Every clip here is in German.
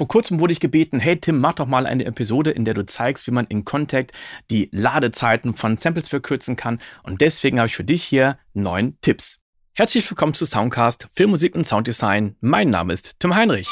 Vor kurzem wurde ich gebeten, hey Tim, mach doch mal eine Episode, in der du zeigst, wie man in Contact die Ladezeiten von Samples verkürzen kann. Und deswegen habe ich für dich hier neun Tipps. Herzlich willkommen zu Soundcast, Filmmusik und Sounddesign. Mein Name ist Tim Heinrich.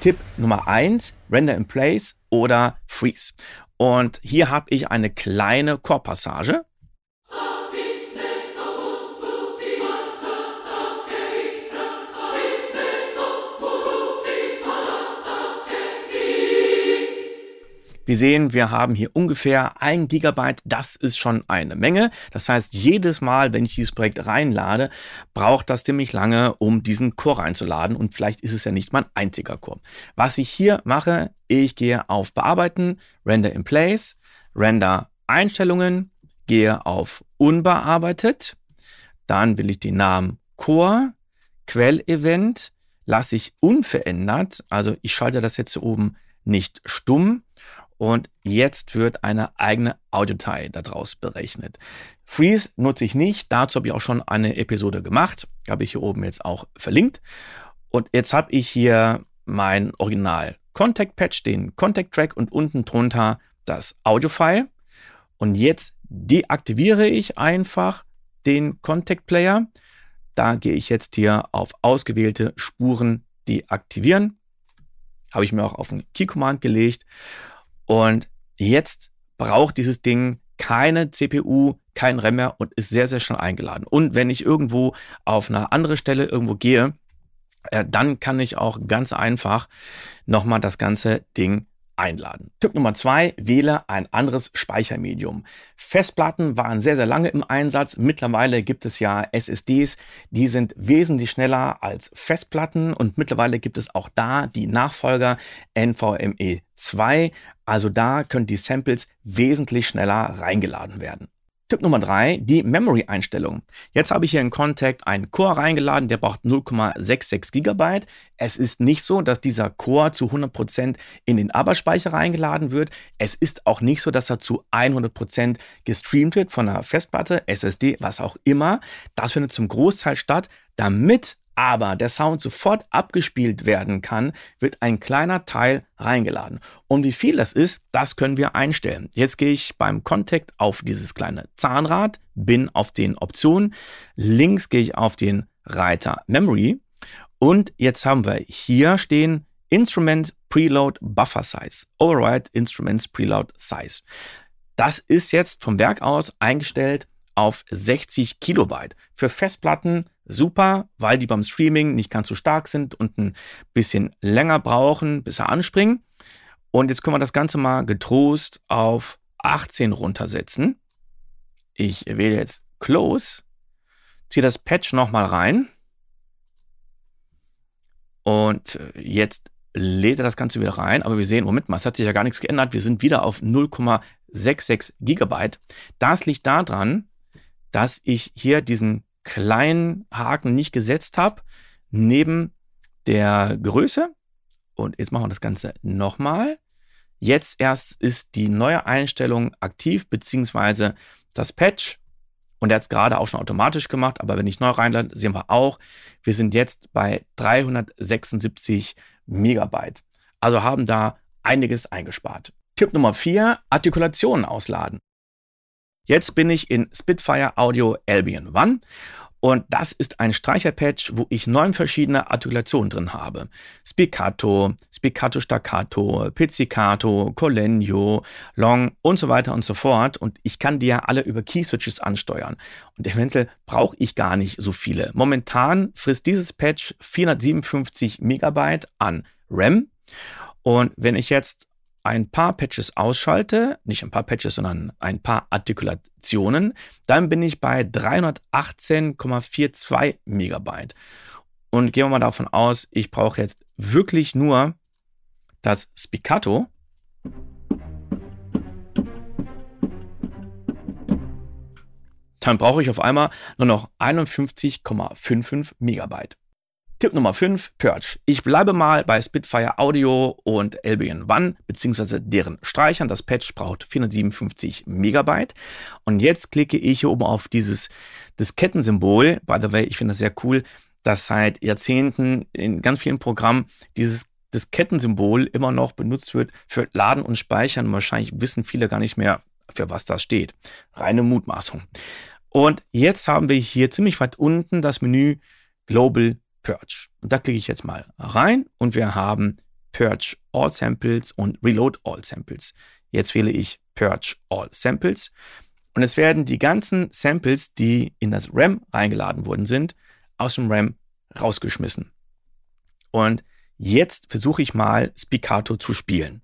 Tipp Nummer eins: Render in Place oder Freeze. Und hier habe ich eine kleine Chorpassage. Wir sehen, wir haben hier ungefähr ein Gigabyte. Das ist schon eine Menge. Das heißt, jedes Mal, wenn ich dieses Projekt reinlade, braucht das ziemlich lange, um diesen Core reinzuladen. Und vielleicht ist es ja nicht mein einziger Core. Was ich hier mache, ich gehe auf Bearbeiten, Render in Place, Render Einstellungen, gehe auf Unbearbeitet. Dann will ich den Namen Core, Quellevent, lasse ich unverändert. Also ich schalte das jetzt hier oben nicht stumm und jetzt wird eine eigene Audiodatei daraus berechnet. Freeze nutze ich nicht, dazu habe ich auch schon eine Episode gemacht, habe ich hier oben jetzt auch verlinkt. Und jetzt habe ich hier mein Original Contact Patch, den Contact Track und unten drunter das Audio-File. Und jetzt deaktiviere ich einfach den Contact Player. Da gehe ich jetzt hier auf ausgewählte Spuren deaktivieren. Habe ich mir auch auf ein Key Command gelegt. Und jetzt braucht dieses Ding keine CPU, kein RAM mehr und ist sehr, sehr schnell eingeladen. Und wenn ich irgendwo auf eine andere Stelle irgendwo gehe, äh, dann kann ich auch ganz einfach nochmal das ganze Ding einladen. Tipp Nummer zwei, wähle ein anderes Speichermedium. Festplatten waren sehr, sehr lange im Einsatz. Mittlerweile gibt es ja SSDs, die sind wesentlich schneller als Festplatten und mittlerweile gibt es auch da die Nachfolger NVMe 2. Also da können die Samples wesentlich schneller reingeladen werden. Tipp Nummer drei, die Memory-Einstellung. Jetzt habe ich hier in Contact einen Core reingeladen, der braucht 0,66 GB. Es ist nicht so, dass dieser Core zu 100% in den Arbeitsspeicher reingeladen wird. Es ist auch nicht so, dass er zu 100% gestreamt wird von einer Festplatte, SSD, was auch immer. Das findet zum Großteil statt, damit aber der Sound sofort abgespielt werden kann, wird ein kleiner Teil reingeladen. Und wie viel das ist, das können wir einstellen. Jetzt gehe ich beim Contact auf dieses kleine Zahnrad, bin auf den Optionen, links gehe ich auf den Reiter Memory und jetzt haben wir hier stehen Instrument Preload Buffer Size, Override Instruments Preload Size. Das ist jetzt vom Werk aus eingestellt auf 60 Kilobyte. Für Festplatten super, weil die beim Streaming nicht ganz so stark sind und ein bisschen länger brauchen, bis sie anspringen. Und jetzt können wir das Ganze mal getrost auf 18 runtersetzen. Ich wähle jetzt Close, ziehe das Patch nochmal rein. Und jetzt lädt er das Ganze wieder rein. Aber wir sehen, Moment mal, es hat sich ja gar nichts geändert. Wir sind wieder auf 0,66 Gigabyte. Das liegt daran, dass ich hier diesen kleinen Haken nicht gesetzt habe, neben der Größe. Und jetzt machen wir das Ganze nochmal. Jetzt erst ist die neue Einstellung aktiv, beziehungsweise das Patch. Und er hat es gerade auch schon automatisch gemacht, aber wenn ich neu reinlade, sehen wir auch, wir sind jetzt bei 376 Megabyte. Also haben da einiges eingespart. Tipp Nummer 4, Artikulationen ausladen. Jetzt bin ich in Spitfire Audio Albion One und das ist ein Streicherpatch, wo ich neun verschiedene Artikulationen drin habe. Spiccato, Spiccato Staccato, Pizzicato, Collegno, Long und so weiter und so fort. Und ich kann die ja alle über Key-Switches ansteuern. Und eventuell brauche ich gar nicht so viele. Momentan frisst dieses Patch 457 Megabyte an RAM. Und wenn ich jetzt ein paar Patches ausschalte, nicht ein paar Patches, sondern ein paar Artikulationen, dann bin ich bei 318,42 Megabyte. Und gehen wir mal davon aus, ich brauche jetzt wirklich nur das Spiccato. Dann brauche ich auf einmal nur noch 51,55 Megabyte. Tipp Nummer 5, Purge. Ich bleibe mal bei Spitfire Audio und Albion One, beziehungsweise deren Streichern. Das Patch braucht 457 Megabyte. Und jetzt klicke ich hier oben auf dieses Diskettensymbol. By the way, ich finde das sehr cool, dass seit Jahrzehnten in ganz vielen Programmen dieses Diskettensymbol immer noch benutzt wird für Laden und Speichern. Wahrscheinlich wissen viele gar nicht mehr, für was das steht. Reine Mutmaßung. Und jetzt haben wir hier ziemlich weit unten das Menü Global Purge. Und da klicke ich jetzt mal rein und wir haben Purge All Samples und Reload All Samples. Jetzt wähle ich Purge All Samples und es werden die ganzen Samples, die in das RAM reingeladen worden sind, aus dem RAM rausgeschmissen. Und jetzt versuche ich mal Spiccato zu spielen.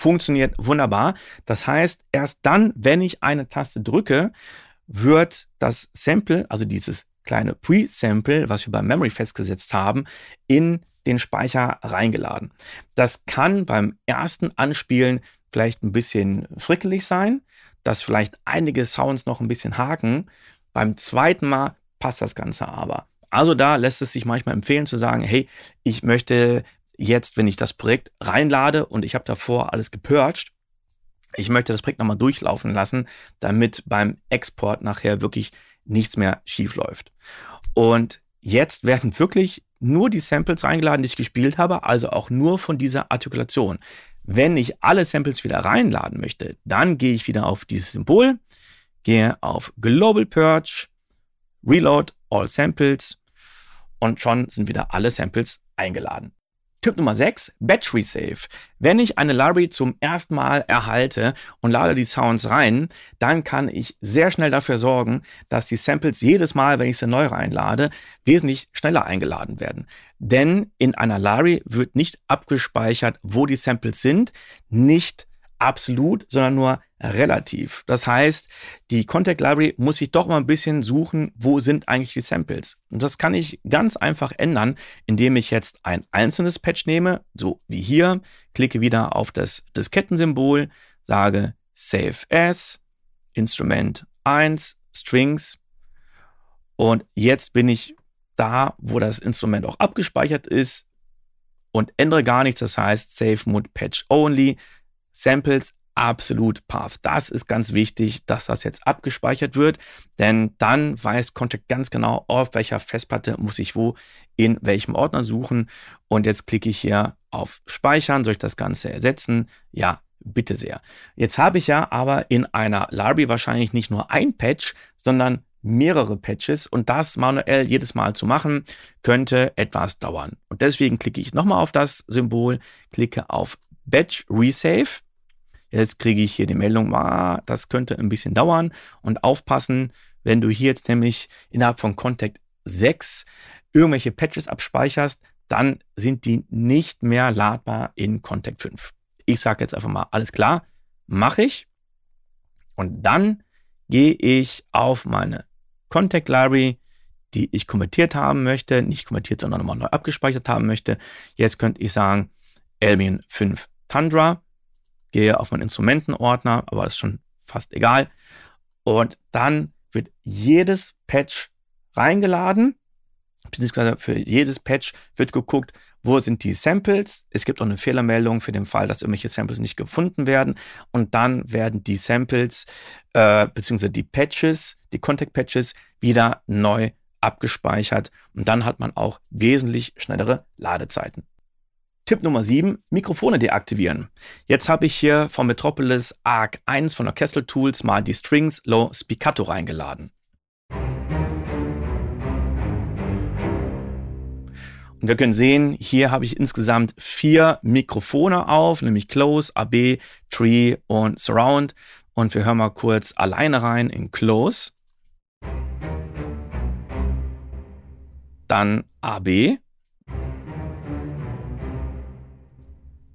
Funktioniert wunderbar. Das heißt, erst dann, wenn ich eine Taste drücke, wird das Sample, also dieses kleine Pre-Sample, was wir beim Memory festgesetzt haben, in den Speicher reingeladen. Das kann beim ersten Anspielen vielleicht ein bisschen frickelig sein, dass vielleicht einige Sounds noch ein bisschen haken. Beim zweiten Mal passt das Ganze aber. Also da lässt es sich manchmal empfehlen zu sagen, hey, ich möchte jetzt, wenn ich das Projekt reinlade und ich habe davor alles gepurcht, ich möchte das Projekt nochmal durchlaufen lassen, damit beim Export nachher wirklich nichts mehr schief läuft. Und jetzt werden wirklich nur die Samples reingeladen, die ich gespielt habe, also auch nur von dieser Artikulation. Wenn ich alle Samples wieder reinladen möchte, dann gehe ich wieder auf dieses Symbol, gehe auf Global Purge, Reload All Samples und schon sind wieder alle Samples eingeladen. Tipp Nummer 6, Battery Save. Wenn ich eine Library zum ersten Mal erhalte und lade die Sounds rein, dann kann ich sehr schnell dafür sorgen, dass die Samples jedes Mal, wenn ich sie neu reinlade, wesentlich schneller eingeladen werden. Denn in einer Library wird nicht abgespeichert, wo die Samples sind, nicht absolut, sondern nur relativ. Das heißt, die Contact Library muss sich doch mal ein bisschen suchen, wo sind eigentlich die Samples. Und das kann ich ganz einfach ändern, indem ich jetzt ein einzelnes Patch nehme, so wie hier, klicke wieder auf das Diskettensymbol, sage Save As, Instrument 1, Strings und jetzt bin ich da, wo das Instrument auch abgespeichert ist und ändere gar nichts. Das heißt Save Mode Patch Only, Samples absolut Path. Das ist ganz wichtig, dass das jetzt abgespeichert wird, denn dann weiß Contact ganz genau, auf welcher Festplatte muss ich wo in welchem Ordner suchen. Und jetzt klicke ich hier auf Speichern. Soll ich das Ganze ersetzen? Ja, bitte sehr. Jetzt habe ich ja aber in einer Library wahrscheinlich nicht nur ein Patch, sondern mehrere Patches und das manuell jedes Mal zu machen, könnte etwas dauern. Und deswegen klicke ich nochmal auf das Symbol, klicke auf Batch Resave Jetzt kriege ich hier die Meldung, ah, das könnte ein bisschen dauern und aufpassen, wenn du hier jetzt nämlich innerhalb von Contact 6 irgendwelche Patches abspeicherst, dann sind die nicht mehr ladbar in Contact 5. Ich sage jetzt einfach mal, alles klar, mache ich. Und dann gehe ich auf meine Contact Library, die ich konvertiert haben möchte, nicht konvertiert, sondern nochmal neu abgespeichert haben möchte. Jetzt könnte ich sagen, Albion 5 Tundra gehe auf meinen Instrumentenordner, aber ist schon fast egal. Und dann wird jedes Patch reingeladen, beziehungsweise für jedes Patch wird geguckt, wo sind die Samples. Es gibt auch eine Fehlermeldung für den Fall, dass irgendwelche Samples nicht gefunden werden. Und dann werden die Samples, äh, beziehungsweise die Patches, die Contact-Patches wieder neu abgespeichert. Und dann hat man auch wesentlich schnellere Ladezeiten. Tipp Nummer 7, Mikrofone deaktivieren. Jetzt habe ich hier von Metropolis Arc 1 von Orchestral Tools mal die Strings Low Spiccato reingeladen. Und wir können sehen, hier habe ich insgesamt vier Mikrofone auf, nämlich Close, AB, Tree und Surround. Und wir hören mal kurz alleine rein in Close. Dann AB.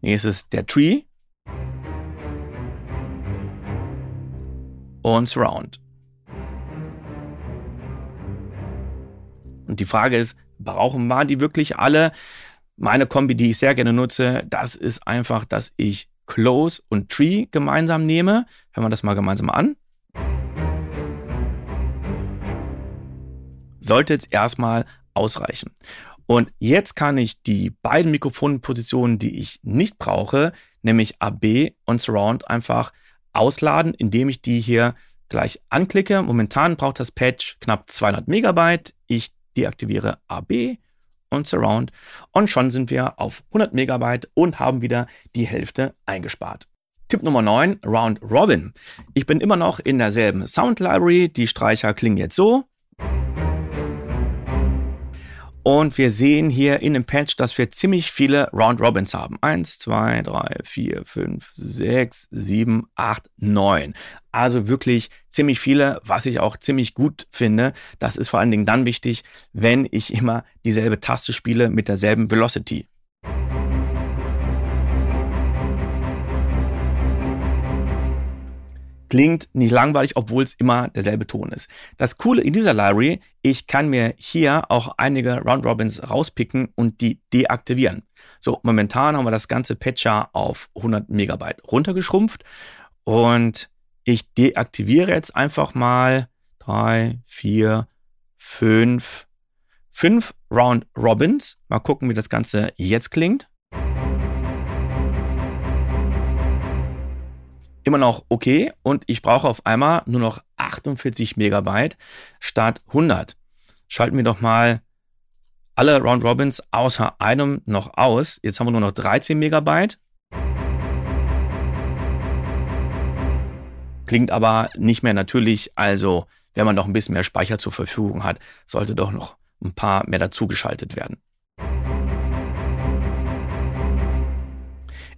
Nächstes der Tree. Und Surround. Und die Frage ist, brauchen wir die wirklich alle? Meine Kombi, die ich sehr gerne nutze, das ist einfach, dass ich Close und Tree gemeinsam nehme. Hören wir das mal gemeinsam an. Sollte jetzt erstmal ausreichen. Und jetzt kann ich die beiden Mikrofonpositionen, die ich nicht brauche, nämlich AB und Surround, einfach ausladen, indem ich die hier gleich anklicke. Momentan braucht das Patch knapp 200 Megabyte. Ich deaktiviere AB und Surround und schon sind wir auf 100 Megabyte und haben wieder die Hälfte eingespart. Tipp Nummer 9, Round Robin. Ich bin immer noch in derselben Sound Library. Die Streicher klingen jetzt so. Und wir sehen hier in dem Patch, dass wir ziemlich viele Round Robins haben. Eins, zwei, drei, vier, fünf, sechs, sieben, acht, neun. Also wirklich ziemlich viele, was ich auch ziemlich gut finde. Das ist vor allen Dingen dann wichtig, wenn ich immer dieselbe Taste spiele mit derselben Velocity. Klingt nicht langweilig, obwohl es immer derselbe Ton ist. Das Coole in dieser Library, ich kann mir hier auch einige Round Robins rauspicken und die deaktivieren. So, momentan haben wir das ganze Patcher auf 100 Megabyte runtergeschrumpft und ich deaktiviere jetzt einfach mal drei, vier, fünf, fünf Round Robins. Mal gucken, wie das Ganze jetzt klingt. Immer noch okay und ich brauche auf einmal nur noch 48 Megabyte statt 100. Schalten wir doch mal alle Round Robins außer einem noch aus. Jetzt haben wir nur noch 13 Megabyte. Klingt aber nicht mehr natürlich. Also, wenn man noch ein bisschen mehr Speicher zur Verfügung hat, sollte doch noch ein paar mehr dazugeschaltet werden.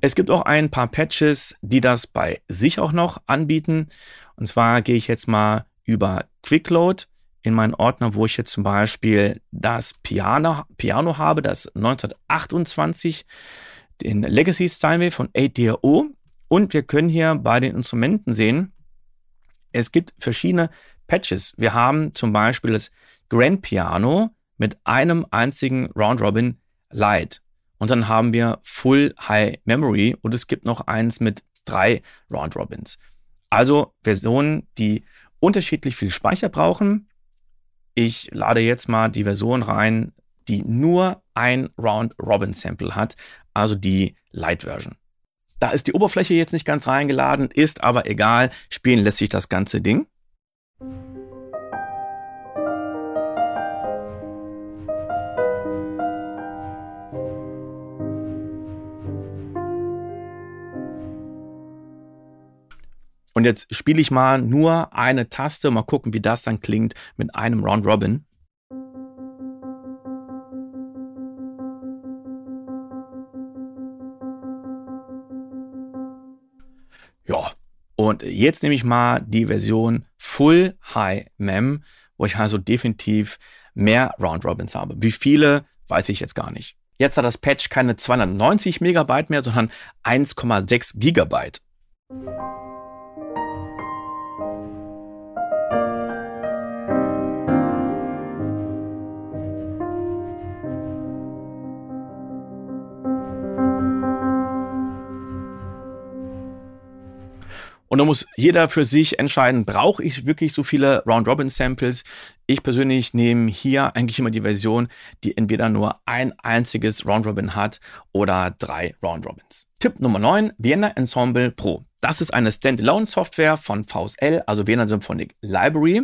Es gibt auch ein paar Patches, die das bei sich auch noch anbieten. Und zwar gehe ich jetzt mal über Quickload in meinen Ordner, wo ich jetzt zum Beispiel das Piano, Piano habe, das 1928, den Legacy Steinway von 8DRO. Und wir können hier bei den Instrumenten sehen, es gibt verschiedene Patches. Wir haben zum Beispiel das Grand Piano mit einem einzigen Round Robin Light. Und dann haben wir Full High Memory und es gibt noch eins mit drei Round Robins. Also Versionen, die unterschiedlich viel Speicher brauchen. Ich lade jetzt mal die Version rein, die nur ein Round Robin Sample hat, also die Light Version. Da ist die Oberfläche jetzt nicht ganz reingeladen, ist aber egal, spielen lässt sich das ganze Ding. Und jetzt spiele ich mal nur eine Taste, mal gucken, wie das dann klingt mit einem Round Robin. Ja, und jetzt nehme ich mal die Version Full High Mem, wo ich also definitiv mehr Round Robins habe. Wie viele, weiß ich jetzt gar nicht. Jetzt hat das Patch keine 290 Megabyte mehr, sondern 1,6 Gigabyte. Und da muss jeder für sich entscheiden, brauche ich wirklich so viele Round-Robin-Samples? Ich persönlich nehme hier eigentlich immer die Version, die entweder nur ein einziges Round-Robin hat oder drei Round-Robins. Tipp Nummer 9, Vienna Ensemble Pro. Das ist eine Standalone-Software von VSL, also Vienna Symphonic Library.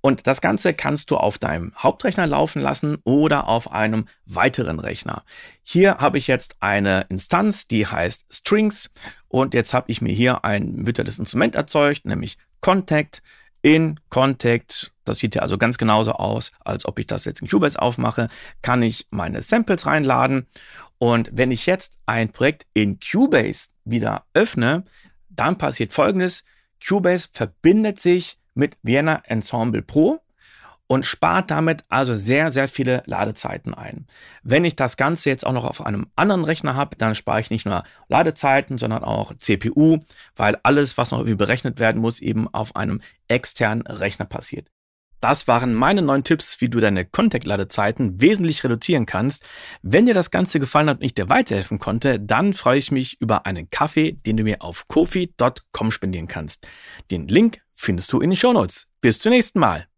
Und das Ganze kannst du auf deinem Hauptrechner laufen lassen oder auf einem weiteren Rechner. Hier habe ich jetzt eine Instanz, die heißt Strings. Und jetzt habe ich mir hier ein virtuelles Instrument erzeugt, nämlich Contact in Contact. Das sieht ja also ganz genauso aus, als ob ich das jetzt in Cubase aufmache. Kann ich meine Samples reinladen. Und wenn ich jetzt ein Projekt in Cubase wieder öffne, dann passiert folgendes. Cubase verbindet sich mit Vienna Ensemble Pro und spart damit also sehr, sehr viele Ladezeiten ein. Wenn ich das Ganze jetzt auch noch auf einem anderen Rechner habe, dann spare ich nicht nur Ladezeiten, sondern auch CPU, weil alles, was noch irgendwie berechnet werden muss, eben auf einem externen Rechner passiert. Das waren meine neun Tipps, wie du deine Contact-Ladezeiten wesentlich reduzieren kannst. Wenn dir das Ganze gefallen hat und ich dir weiterhelfen konnte, dann freue ich mich über einen Kaffee, den du mir auf kofi.com spendieren kannst. Den Link findest du in den Shownotes. Bis zum nächsten Mal.